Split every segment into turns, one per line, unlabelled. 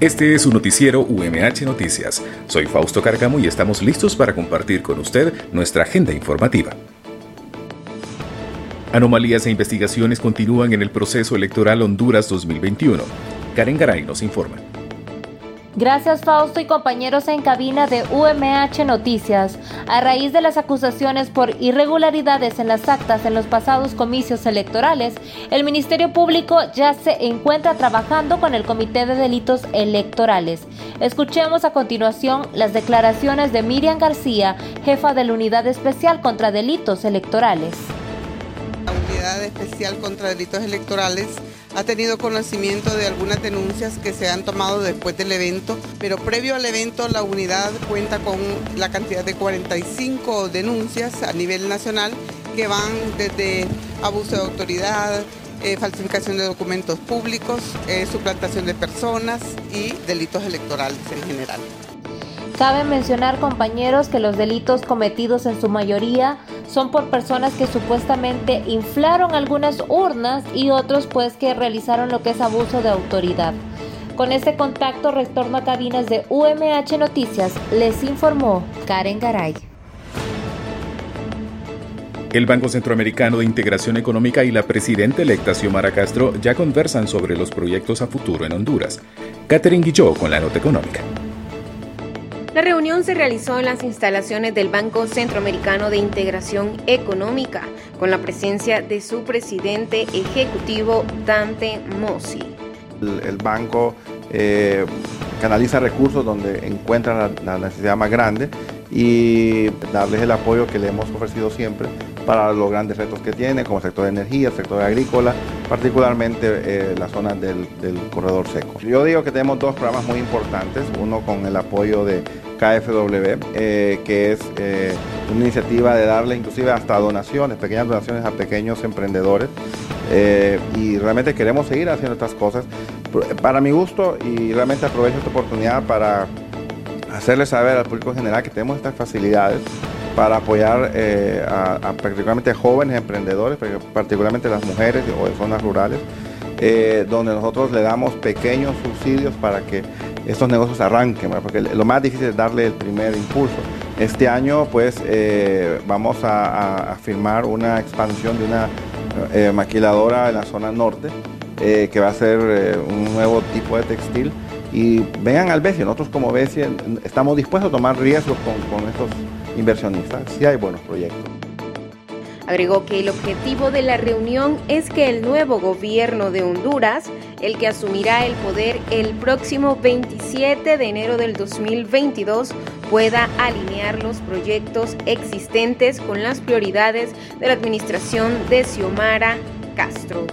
Este es su noticiero UMH Noticias. Soy Fausto Carcamo y estamos listos para compartir con usted nuestra agenda informativa. Anomalías e investigaciones continúan en el proceso electoral Honduras 2021. Karen Garay nos informa.
Gracias Fausto y compañeros en cabina de UMH Noticias. A raíz de las acusaciones por irregularidades en las actas en los pasados comicios electorales, el Ministerio Público ya se encuentra trabajando con el Comité de Delitos Electorales. Escuchemos a continuación las declaraciones de Miriam García, jefa de la Unidad Especial contra Delitos Electorales.
La Unidad Especial contra Delitos Electorales ha tenido conocimiento de algunas denuncias que se han tomado después del evento, pero previo al evento la unidad cuenta con la cantidad de 45 denuncias a nivel nacional que van desde abuso de autoridad, eh, falsificación de documentos públicos, eh, suplantación de personas y delitos electorales en general.
Cabe mencionar, compañeros, que los delitos cometidos en su mayoría son por personas que supuestamente inflaron algunas urnas y otros pues que realizaron lo que es abuso de autoridad. Con este contacto retorno a cabinas de UMH Noticias, les informó Karen Garay.
El Banco Centroamericano de Integración Económica y la presidenta electa Xiomara Castro ya conversan sobre los proyectos a futuro en Honduras. Catherine Guilló con la nota económica.
La reunión se realizó en las instalaciones del Banco Centroamericano de Integración Económica, con la presencia de su presidente ejecutivo Dante Mossi.
El, banco eh, canaliza recursos donde encuentra la, necesidad más grande y darles el apoyo que le hemos ofrecido siempre para los grandes retos que tiene, como el sector de energía, el sector agrícola, particularmente eh, la zona del, corredor seco. Yo digo que tenemos dos programas muy importantes, uno con el apoyo de KFW, eh, que es eh, una iniciativa de darle inclusive hasta donaciones, pequeñas donaciones a pequeños emprendedores. y realmente queremos seguir haciendo estas cosas. Para mi gusto, y realmente aprovecho esta oportunidad para hacerles saber al público en general que tenemos estas facilidades para apoyar eh, a, particularmente jóvenes emprendedores, particularmente las mujeres o de zonas rurales, eh, donde nosotros le damos pequeños subsidios para que estos negocios arranquen, porque lo más difícil es darle el primer impulso. Este año pues eh, vamos a, firmar una expansión de una maquiladora en la zona norte, que va a ser un nuevo tipo de textil y vengan al BESI. Nosotros como BESI estamos dispuestos a tomar riesgos con, estos inversionistas si hay buenos proyectos.
Agregó que el objetivo de la reunión es que el nuevo gobierno de Honduras, el que asumirá el poder el próximo 27 de enero del 2022, pueda alinear los proyectos existentes con las prioridades de la administración de Xiomara Castro.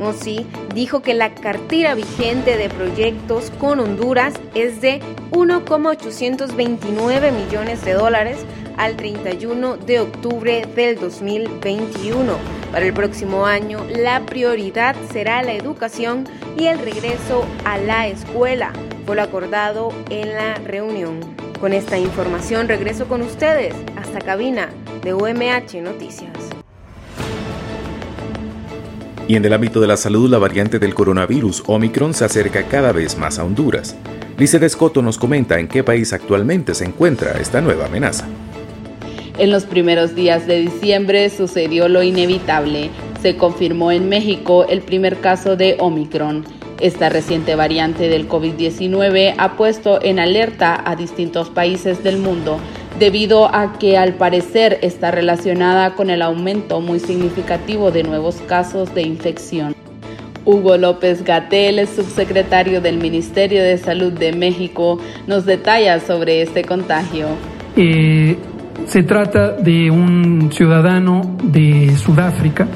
Mossi dijo que la cartera vigente de proyectos con Honduras es de 1,829 millones de dólares al 31 de octubre del 2021. Para el próximo año, la prioridad será la educación y el regreso a la escuela. Fue lo acordado en la reunión. Con esta información regreso con ustedes hasta cabina de UMH Noticias.
Y en el ámbito de la salud, la variante del coronavirus Omicron se acerca cada vez más a Honduras. Lice Descoto nos comenta en qué país actualmente se encuentra esta nueva amenaza.
En los primeros días de diciembre sucedió lo inevitable. Se confirmó en México el primer caso de Omicron. Esta reciente variante del COVID-19 ha puesto en alerta a distintos países del mundo debido a que al parecer está relacionada con el aumento muy significativo de nuevos casos de infección. Hugo López Gatel, subsecretario del Ministerio de Salud de México, nos detalla sobre este contagio.
Eh, se trata de un ciudadano de Sudáfrica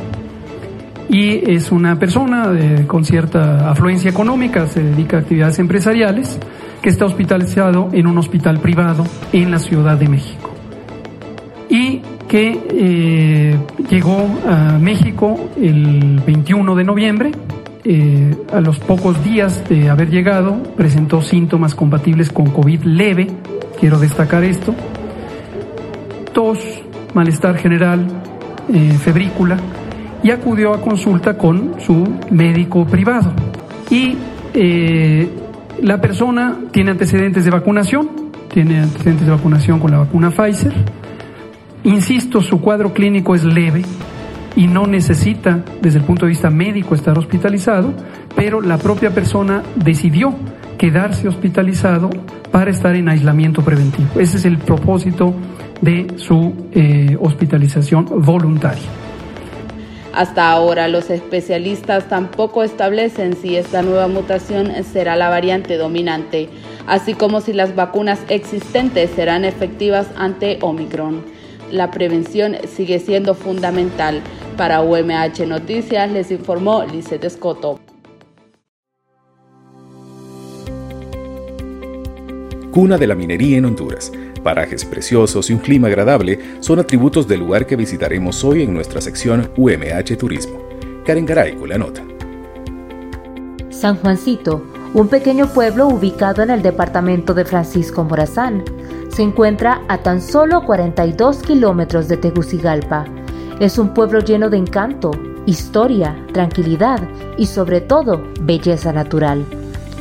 y es una persona con cierta afluencia económica, se dedica a actividades empresariales que está hospitalizado en un hospital privado en la Ciudad de México y que eh, llegó a México el 21 de noviembre. Eh, a los pocos días de haber llegado presentó síntomas compatibles con COVID leve, quiero destacar esto, tos, malestar general, eh, febrícula, y acudió a consulta con su médico privado. Y La persona tiene antecedentes de vacunación, tiene antecedentes de vacunación con la vacuna Pfizer. Insisto, su cuadro clínico es leve y no necesita, desde el punto de vista médico, estar hospitalizado, pero la propia persona decidió quedarse hospitalizado para estar en aislamiento preventivo. Ese es el propósito de su eh, hospitalización voluntaria.
Hasta ahora los especialistas tampoco establecen si esta nueva mutación será la variante dominante, así como si las vacunas existentes serán efectivas ante Omicron. La prevención sigue siendo fundamental. Para UMH Noticias les informó Lizeth Escoto.
Cuna de la minería en Honduras. Parajes preciosos y un clima agradable son atributos del lugar que visitaremos hoy en nuestra sección UMH Turismo. Karen Garay con la nota.
San Juancito, un pequeño pueblo ubicado en el departamento de Francisco Morazán, se encuentra a tan solo 42 kilómetros de Tegucigalpa. Es un pueblo lleno de encanto, historia, tranquilidad y sobre todo belleza natural.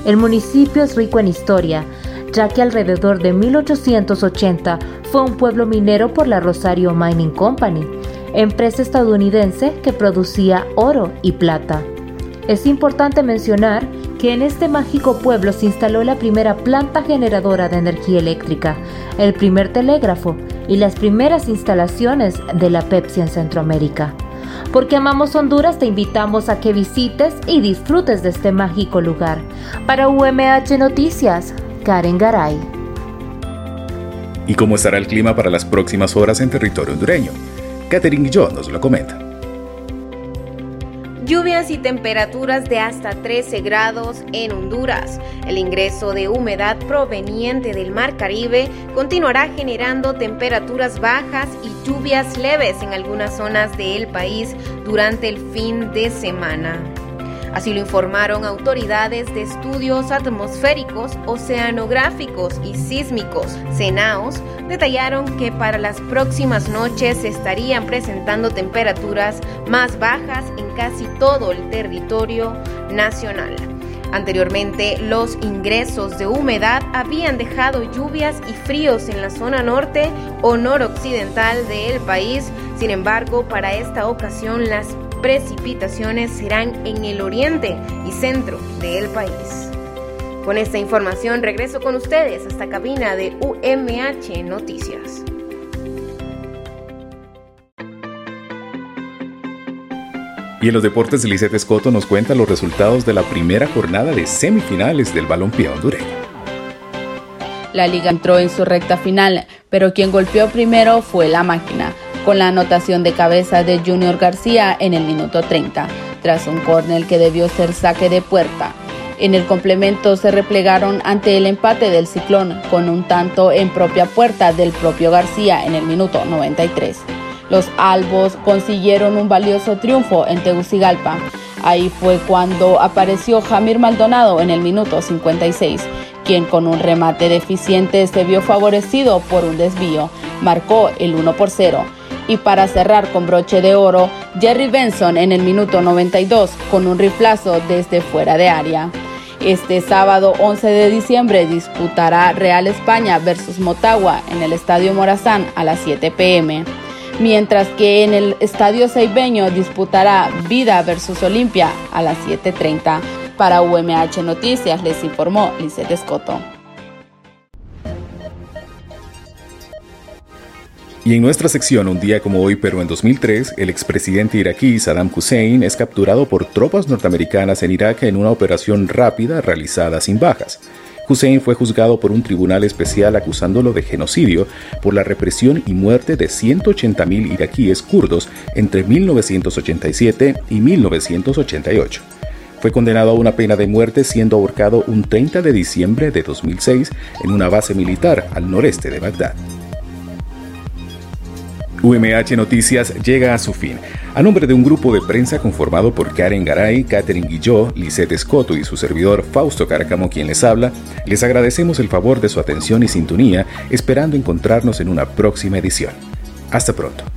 El municipio es rico en historia, ya que alrededor de 1880 fue un pueblo minero por la Rosario Mining Company, empresa estadounidense que producía oro y plata. Es importante mencionar que en este mágico pueblo se instaló la primera planta generadora de energía eléctrica, el primer telégrafo y las primeras instalaciones de la Pepsi en Centroamérica. Porque amamos Honduras, te invitamos a que visites y disfrutes de este mágico lugar. Para UMH Noticias, Karen Garay.
¿Y cómo estará el clima para las próximas horas en territorio hondureño? Catherine yo nos lo comenta.
Lluvias y temperaturas de hasta 13 grados en Honduras. El ingreso de humedad proveniente del Mar Caribe continuará generando temperaturas bajas y lluvias leves en algunas zonas del país durante el fin de semana. Así lo informaron autoridades de estudios atmosféricos, oceanográficos y sísmicos. CENAOS detallaron que para las próximas noches se estarían presentando temperaturas más bajas en casi todo el territorio nacional. Anteriormente, los ingresos de humedad habían dejado lluvias y fríos en la zona norte o noroccidental del país. Sin embargo, para esta ocasión las precipitaciones serán en el oriente y centro del país. Con esta información regreso con ustedes hasta cabina de UMH Noticias.
Y en los deportes, Lizette Escoto nos cuenta los resultados de la primera jornada de semifinales del balompié hondureño.
La liga entró en su recta final, pero quien golpeó primero fue la máquina con la anotación de cabeza de Junior García en el minuto 30, tras un córner que debió ser saque de puerta. En el complemento se replegaron ante el empate del Ciclón con un tanto en propia puerta del propio García en el minuto 93. Los albos consiguieron un valioso triunfo en Tegucigalpa. Ahí fue cuando apareció Jamir Maldonado en el minuto 56, quien con un remate deficiente se vio favorecido por un desvío. Marcó el 1 por 0 y para cerrar con broche de oro, Jerry Benson en el minuto 92 con un riflazo desde fuera de área. Este sábado 11 de diciembre disputará Real España versus Motagua en el Estadio Morazán a las 7 pm, mientras que en el Estadio Ceibeño disputará Vida versus Olimpia a las 7.30. Para UMH Noticias les informó Lizeth Escoto.
Y en nuestra sección, un día como hoy, pero en 2003, el expresidente iraquí Saddam Hussein es capturado por tropas norteamericanas en Irak en una operación rápida realizada sin bajas. Hussein fue juzgado por un tribunal especial acusándolo de genocidio por la represión y muerte de 180.000 iraquíes kurdos entre 1987 y 1988. Fue condenado a una pena de muerte siendo ahorcado un 30 de diciembre de 2006 en una base militar al noreste de Bagdad. UMH Noticias llega a su fin. A nombre de un grupo de prensa conformado por Karen Garay, Catherine Guillot, Lisette Escoto y su servidor Fausto Cárcamo quien les habla, les agradecemos el favor de su atención y sintonía, esperando encontrarnos en una próxima edición. Hasta pronto.